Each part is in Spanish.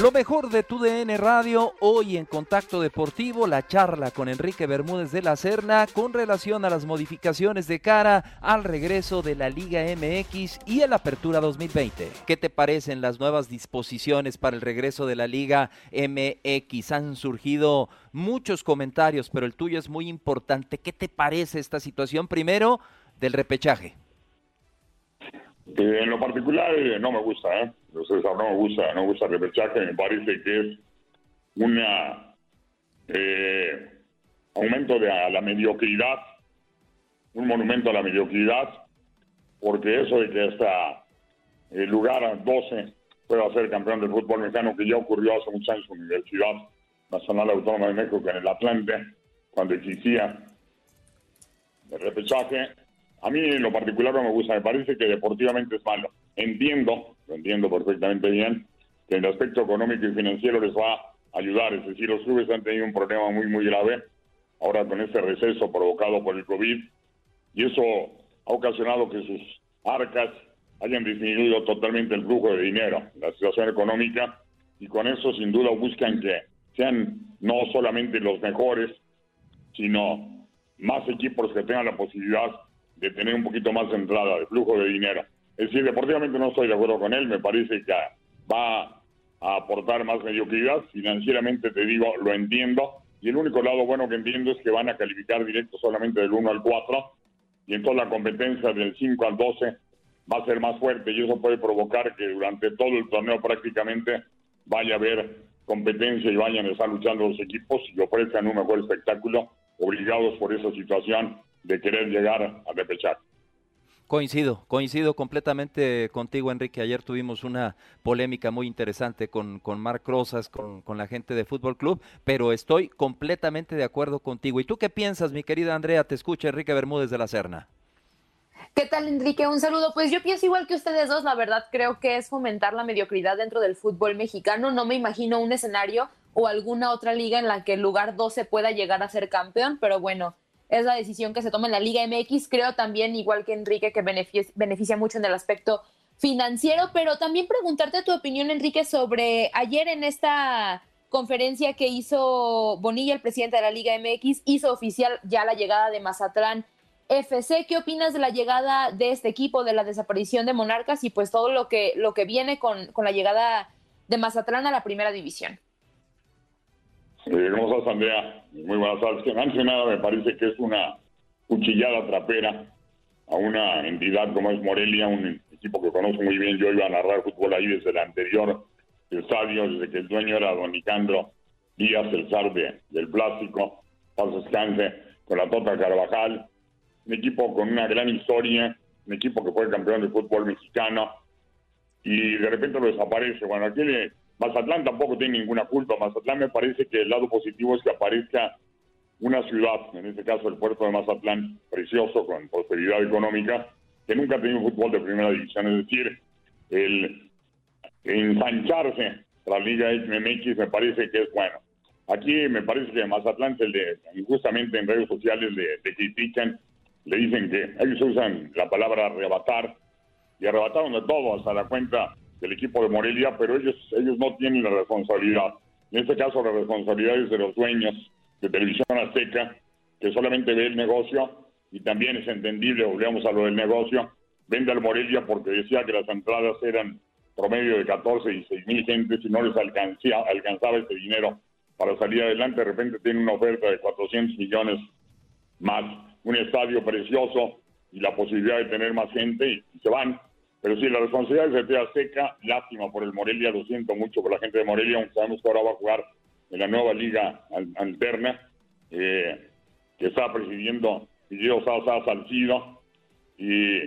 Lo mejor de tu DN Radio, hoy en Contacto Deportivo, la charla con Enrique Bermúdez de la Serna con relación a las modificaciones de cara al regreso de la Liga MX y a la Apertura 2020. ¿Qué te parecen las nuevas disposiciones para el regreso de la Liga MX? Han surgido muchos comentarios, pero el tuyo es muy importante. ¿Qué te parece esta situación? Primero, del repechaje. Eh, en lo particular eh, no me gusta, ¿eh? No me gusta, no me gusta repechaje, me parece que es una eh, aumento de a la mediocridad, un monumento a la mediocridad, porque eso de que hasta el lugar 12 pueda ser campeón del fútbol mexicano, que ya ocurrió hace muchos años en la Universidad Nacional Autónoma de México, que en el Atlante, cuando existía el repechaje, a mí en lo particular no me gusta, me parece que deportivamente es malo. Entiendo, lo entiendo perfectamente bien, que en el aspecto económico y financiero les va a ayudar, es decir, los clubes han tenido un problema muy, muy grave, ahora con este receso provocado por el COVID, y eso ha ocasionado que sus arcas hayan disminuido totalmente el flujo de dinero, la situación económica, y con eso sin duda buscan que sean no solamente los mejores, sino más equipos que tengan la posibilidad de tener un poquito más entrada, de flujo de dinero. Es decir, deportivamente no estoy de acuerdo con él, me parece que va a aportar más mediocridad, financieramente te digo, lo entiendo, y el único lado bueno que entiendo es que van a calificar directo solamente del 1 al 4, y entonces la competencia del 5 al 12 va a ser más fuerte, y eso puede provocar que durante todo el torneo prácticamente vaya a haber competencia y vayan a estar luchando los equipos y ofrezcan un mejor espectáculo, obligados por esa situación de querer llegar a repechar. Coincido, coincido completamente contigo, Enrique. Ayer tuvimos una polémica muy interesante con, con Marc Rosas, con, con, la gente de Fútbol Club, pero estoy completamente de acuerdo contigo. ¿Y tú qué piensas, mi querida Andrea? Te escucha Enrique Bermúdez de la Serna. ¿Qué tal, Enrique? Un saludo. Pues yo pienso igual que ustedes dos, la verdad creo que es fomentar la mediocridad dentro del fútbol mexicano. No me imagino un escenario o alguna otra liga en la que el lugar 12 pueda llegar a ser campeón, pero bueno, es la decisión que se toma en la Liga MX. Creo también, igual que Enrique, que beneficia, mucho en el aspecto financiero, pero también preguntarte tu opinión, Enrique, sobre ayer en esta conferencia que hizo Bonilla, el presidente de la Liga MX, hizo oficial ya la llegada de Mazatlán FC. ¿Qué opinas de la llegada de este equipo, de la desaparición de Monarcas y pues todo lo que, lo que viene con, con la llegada de Mazatlán a la primera división? Eh, ¿Cómo estás, Andrea? Muy buenas tardes. Que antes de nada me parece que es una cuchillada trapera a una entidad como es Morelia, un equipo que conozco muy bien. Yo iba a narrar fútbol ahí desde el anterior estadio, desde que el dueño era don Nicandro Díaz, el zar del plástico, paz descanse, con la Tota Carvajal, un equipo con una gran historia, un equipo que fue campeón de fútbol mexicano, y de repente lo desaparece. Bueno, aquí Mazatlán tampoco tiene ninguna culpa. Mazatlán me parece que el lado positivo es que aparezca una ciudad, en este caso el puerto de Mazatlán, precioso, con prosperidad económica, que nunca ha tenido fútbol de primera división. Es decir, el ensancharse la Liga MX me parece que es bueno. Aquí me parece que Mazatlán, el de, justamente en redes sociales le, critican, le dicen que ellos usan la palabra arrebatar y arrebataron de todo hasta la cuenta del equipo de Morelia, pero ellos, ellos no tienen la responsabilidad. En este caso, la responsabilidad es de los dueños de Televisión Azteca, que solamente ve el negocio y también es entendible, volvemos a lo del negocio, vende al Morelia porque decía que las entradas eran promedio de 14 y 6 mil gentes y no les alcancía, alcanzaba ese dinero para salir adelante. De repente tiene una oferta de 400 millones más, un estadio precioso y la posibilidad de tener más gente y, se van. Pero sí, la responsabilidad es de Azteca, lástima por el Morelia, lo siento mucho por la gente de Morelia, aunque sabemos que ahora va a jugar en la nueva liga alterna, eh, que está presidiendo Guillermo Sasa Salcido, y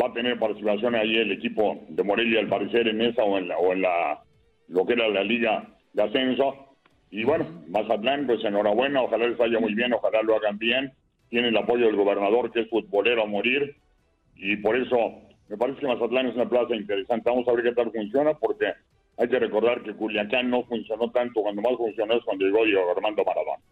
va a tener participación ahí el equipo de Morelia, al parecer, en esa o en, la, o en la, lo que era la liga de ascenso. Y bueno, Mazatlán, pues enhorabuena, ojalá les vaya muy bien, ojalá lo hagan bien. Tiene el apoyo del gobernador, que es futbolero a morir, y por eso me parece que Mazatlán es una plaza interesante. Vamos a ver qué tal funciona, porque hay que recordar que Culiacán no funcionó tanto, cuando más funcionó es cuando llegó Diego Armando Maradona.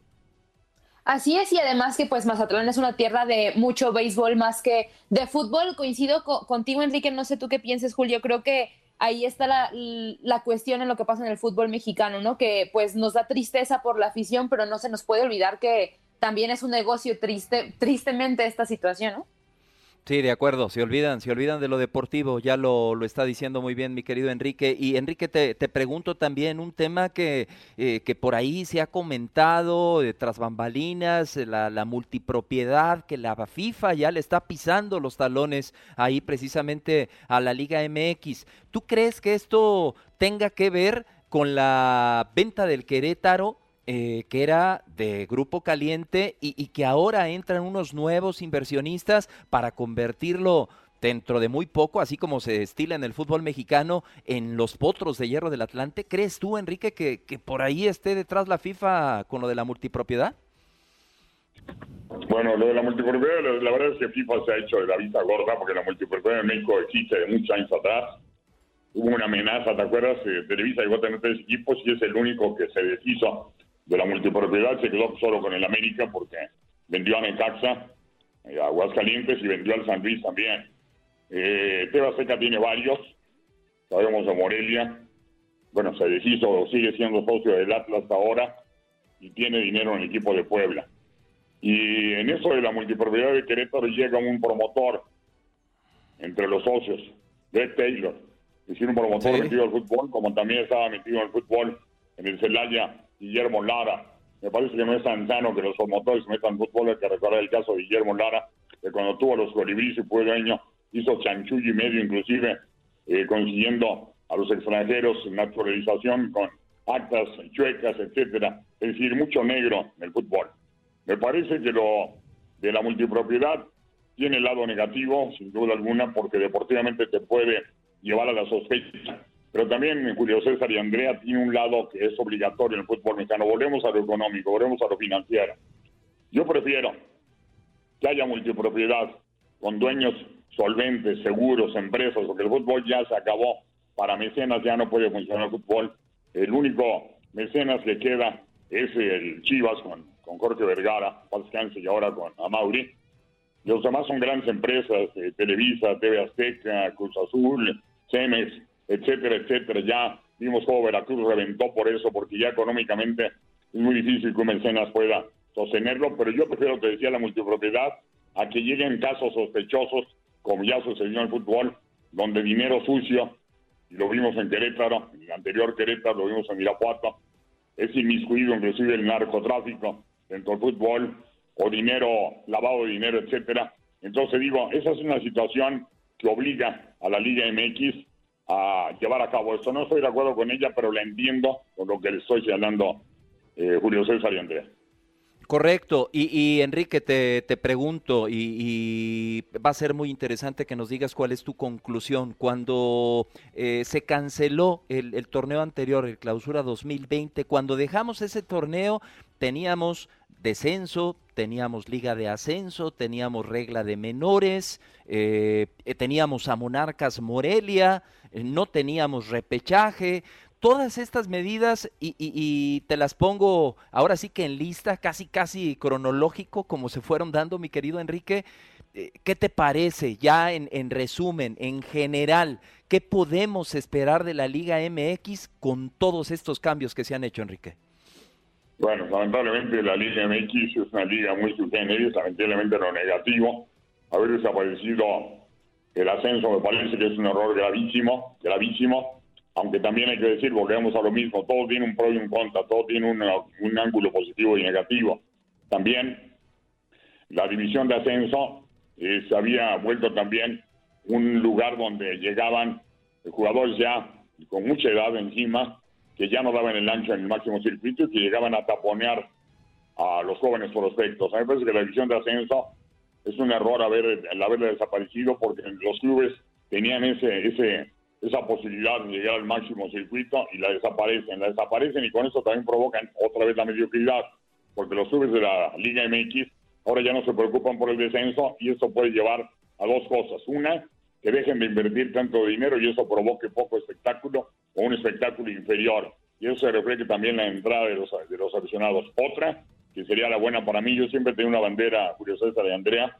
Así es, y además que pues Mazatlán es una tierra de mucho béisbol más que de fútbol. Coincido contigo, Enrique, no sé tú qué pienses, Julio. Creo que ahí está la, la, cuestión en lo que pasa en el fútbol mexicano, ¿no? Que pues nos da tristeza por la afición, pero no se nos puede olvidar que también es un negocio triste, tristemente esta situación, ¿no? Sí, de acuerdo, se olvidan, se olvidan de lo deportivo, ya lo, lo está diciendo muy bien mi querido Enrique. Y Enrique, te, te pregunto también un tema que, eh, que por ahí se ha comentado, de tras bambalinas, la, la, multipropiedad, que la FIFA ya le está pisando los talones ahí precisamente a la Liga MX. ¿Tú crees que esto tenga que ver con la venta del Querétaro eh, que era de Grupo Caliente y, que ahora entran unos nuevos inversionistas para convertirlo dentro de muy poco, así como se estila en el fútbol mexicano, en los potros de hierro del Atlante. ¿Crees tú, Enrique, que, que por ahí esté detrás la FIFA con lo de la multipropiedad? Bueno, lo de la multipropiedad, la, verdad es que FIFA se ha hecho de la vista gorda porque la multipropiedad en México existe de muchos años atrás. Hubo una amenaza, ¿te acuerdas? Eh, Televisa llegó a tener tres equipos y es el único que se deshizo de la multipropiedad se quedó solo con el América porque vendió a Necaxa, eh, a Aguascalientes y vendió al San Luis también. Eh, Teba Seca tiene varios, sabemos de Morelia, bueno, se deshizo, sigue siendo socio del Atlas hasta ahora y tiene dinero en el equipo de Puebla. Y en eso de la multipropiedad de Querétaro llega un promotor entre los socios, Greg Taylor, es decir, un promotor metido al fútbol, como también estaba metido en el fútbol en el Celaya Guillermo Lara. Me parece que no es tan sano que los promotores metan fútbol. Hay que recordar el caso de Guillermo Lara, que cuando tuvo los colibríes y fue dueño, hizo chanchullo y medio, inclusive eh, consiguiendo a los extranjeros naturalización con actas chuecas, etcétera. Es decir, mucho negro en el fútbol. Me parece que lo de la multipropiedad tiene lado negativo, sin duda alguna, porque deportivamente te puede llevar a la sospecha pero también Julio César y Andrea tiene un lado que es obligatorio en el fútbol mexicano. Volvemos a lo económico, volvemos a lo financiero. Yo prefiero que haya multipropiedad con dueños solventes, seguros, empresas, porque el fútbol ya se acabó. Para mecenas ya no puede funcionar el fútbol. El único mecenas que queda es el Chivas con, con Jorge Vergara, Pascance y ahora con Amauri. Los demás son grandes empresas, eh, Televisa, TV Azteca, Cruz Azul, Cemex, etcétera, etcétera. Ya vimos cómo Veracruz reventó por eso, porque ya económicamente es muy difícil que un mecenas pueda sostenerlo, pero yo prefiero, te decía, la multipropiedad a que lleguen casos sospechosos, como ya sucedió en el fútbol, donde dinero sucio, y lo vimos en Querétaro, en el anterior Querétaro, lo vimos en Irapuato, es inmiscuido inclusive el narcotráfico dentro del fútbol o dinero, lavado de dinero, etcétera. Entonces digo, esa es una situación que obliga a la Liga MX a llevar a cabo esto. No estoy de acuerdo con ella, pero la entiendo con lo que le estoy señalando eh, Julio César y Andrea. Correcto. Y, Enrique, te, te pregunto, y, va a ser muy interesante que nos digas cuál es tu conclusión. Cuando eh, se canceló el, el, torneo anterior, el Clausura 2020, cuando dejamos ese torneo, teníamos descenso, teníamos liga de ascenso, teníamos regla de menores, eh, eh, teníamos a Monarcas Morelia, eh, no teníamos repechaje, todas estas medidas y, te las pongo ahora sí que en lista, casi casi cronológico, como se fueron dando, mi querido Enrique. ¿Qué te parece ya en, en resumen, en general, qué podemos esperar de la Liga MX con todos estos cambios que se han hecho, Enrique? Bueno, lamentablemente la Liga MX es una liga muy subgéneris, lamentablemente lo negativo. Haber desaparecido el ascenso me parece que es un error gravísimo, gravísimo, aunque también hay que decir, volvemos a lo mismo, todo tiene un pro y un contra, todo tiene un ángulo positivo y negativo. También la división de ascenso eh, se había vuelto también un lugar donde llegaban jugadores ya con mucha edad encima, que ya no daban el ancho en el máximo circuito y que llegaban a taponear a los jóvenes prospectos. A mí me parece que la división de ascenso es un error haber, el haberla desaparecido porque los clubes tenían ese, ese, esa posibilidad de llegar al máximo circuito y la desaparecen, la desaparecen y con eso también provocan otra vez la mediocridad, porque los clubes de la Liga MX ahora ya no se preocupan por el descenso y eso puede llevar a dos cosas. Una, que dejen de invertir tanto dinero y eso provoque poco espectáculo un espectáculo inferior. Y eso se refleja también en la entrada de los, de los aficionados. Otra, que sería la buena para mí, yo siempre tengo una bandera, Julio César de Andrea,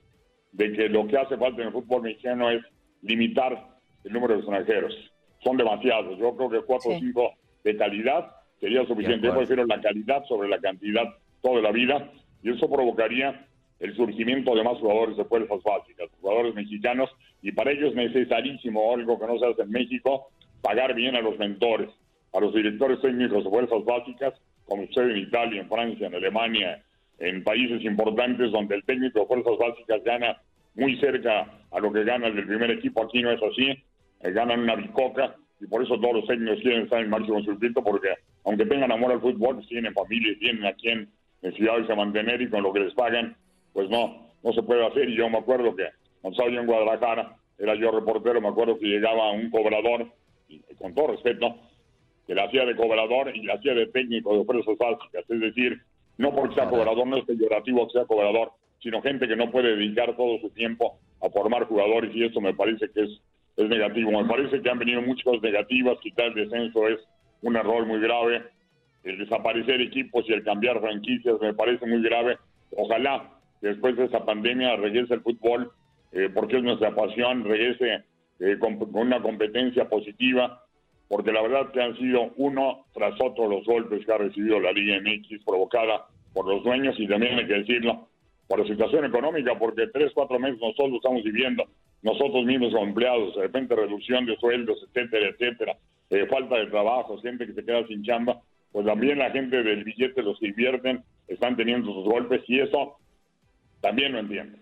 de que lo que hace falta en el fútbol mexicano es limitar el número de extranjeros. Son demasiados. Yo creo que cuatro o cinco de calidad sería suficiente. Yo prefiero la calidad sobre la cantidad toda la vida y eso provocaría el surgimiento de más jugadores de fuerzas básicas, jugadores mexicanos, y para ello es necesarísimo, algo que no se hace en México, pagar bien a los mentores, a los directores técnicos de fuerzas básicas, como usted en Italia, en Francia, en Alemania, en países importantes donde el técnico de fuerzas básicas gana muy cerca a lo que gana el del primer equipo, aquí no es así, eh, ganan una bicoca, y por eso todos los técnicos quieren estar en máximo circuito, porque aunque tengan amor al fútbol, tienen familia, tienen a quien necesidades de mantener y con lo que les pagan, pues no, no se puede hacer. Y yo me acuerdo que cuando estaba yo en Guadalajara, era yo reportero, me acuerdo que llegaba un cobrador, con todo respeto, que le hacía de cobrador y le hacía de técnico de fuerzas básicas. Es decir, no porque sea cobrador, no es peyorativo que sea cobrador, sino gente que no puede dedicar todo su tiempo a formar jugadores y eso me parece que es, es negativo. Me parece que han venido muchas cosas negativas, quitar el descenso es un error muy grave. El desaparecer equipos y el cambiar franquicias me parece muy grave. Ojalá después de esa pandemia regrese el fútbol, eh, porque es nuestra pasión, regrese eh, con, una competencia positiva, porque la verdad que han sido uno tras otro los golpes que ha recibido la Liga MX provocada por los dueños y también hay que decirlo, por la situación económica, porque tres, cuatro meses nosotros estamos viviendo, nosotros mismos como empleados, de repente reducción de sueldos, etcétera, etcétera, eh, falta de trabajo, gente que se queda sin chamba, pues también la gente del billete, los que invierten, están teniendo sus golpes y eso también lo entiendo.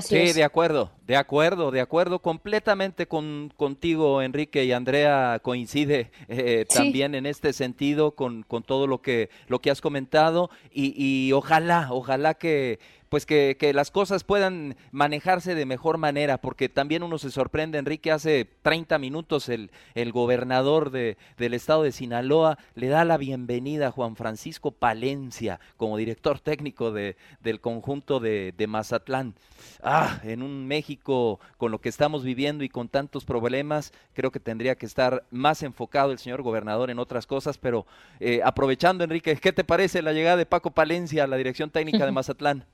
sí, de acuerdo, de acuerdo, de acuerdo completamente con, contigo, Enrique y Andrea coincide eh, también en este sentido con, con, todo lo que, lo que has comentado y, y ojalá, ojalá que pues que, que, las cosas puedan manejarse de mejor manera, porque también uno se sorprende, Enrique, hace 30 minutos el, el gobernador de, del estado de Sinaloa le da la bienvenida a Juan Francisco Palencia como director técnico de, del conjunto de, de Mazatlán. Ah, en un México con lo que estamos viviendo y con tantos problemas, creo que tendría que estar más enfocado el señor gobernador en otras cosas, pero eh, aprovechando, Enrique, ¿qué te parece la llegada de Paco Palencia a la dirección técnica de Mazatlán?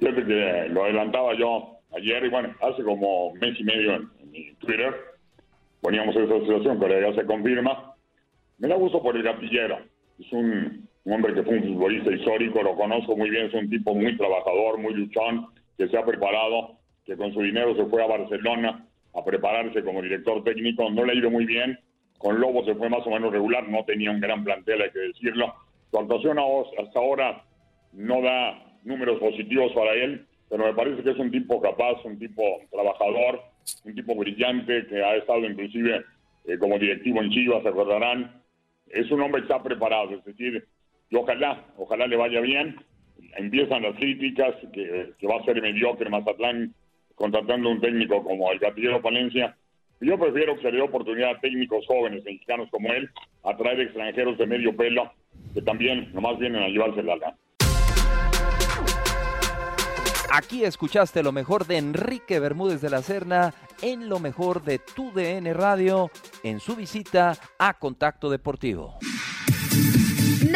Fíjate que lo adelantaba yo ayer y bueno, hace como mes y medio en, mi Twitter poníamos esa situación, pero ya se confirma. Me da gusto por el gatillero. Es un, hombre que fue un futbolista histórico, lo conozco muy bien, es un tipo muy trabajador, muy luchón, que se ha preparado, que con su dinero se fue a Barcelona a prepararse como director técnico. No le ha ido muy bien, con Lobo se fue más o menos regular, no tenía un gran plantel, hay que decirlo. Su actuación hasta ahora no da números positivos para él, pero me parece que es un tipo capaz, un tipo trabajador, un tipo brillante que ha estado inclusive eh, como directivo en Chivas, se acordarán. Es un hombre que está preparado, es decir, y ojalá, ojalá le vaya bien. Empiezan las críticas, que, que va a ser mediocre Mazatlán contratando un técnico como el Gatillero Palencia. Yo prefiero que se dé oportunidad a técnicos jóvenes mexicanos como él, a traer extranjeros de medio pelo, que también nomás vienen a llevarse la lana. Aquí escuchaste lo mejor de Enrique Bermúdez de la Serna en lo mejor de tu DN Radio en su visita a Contacto Deportivo.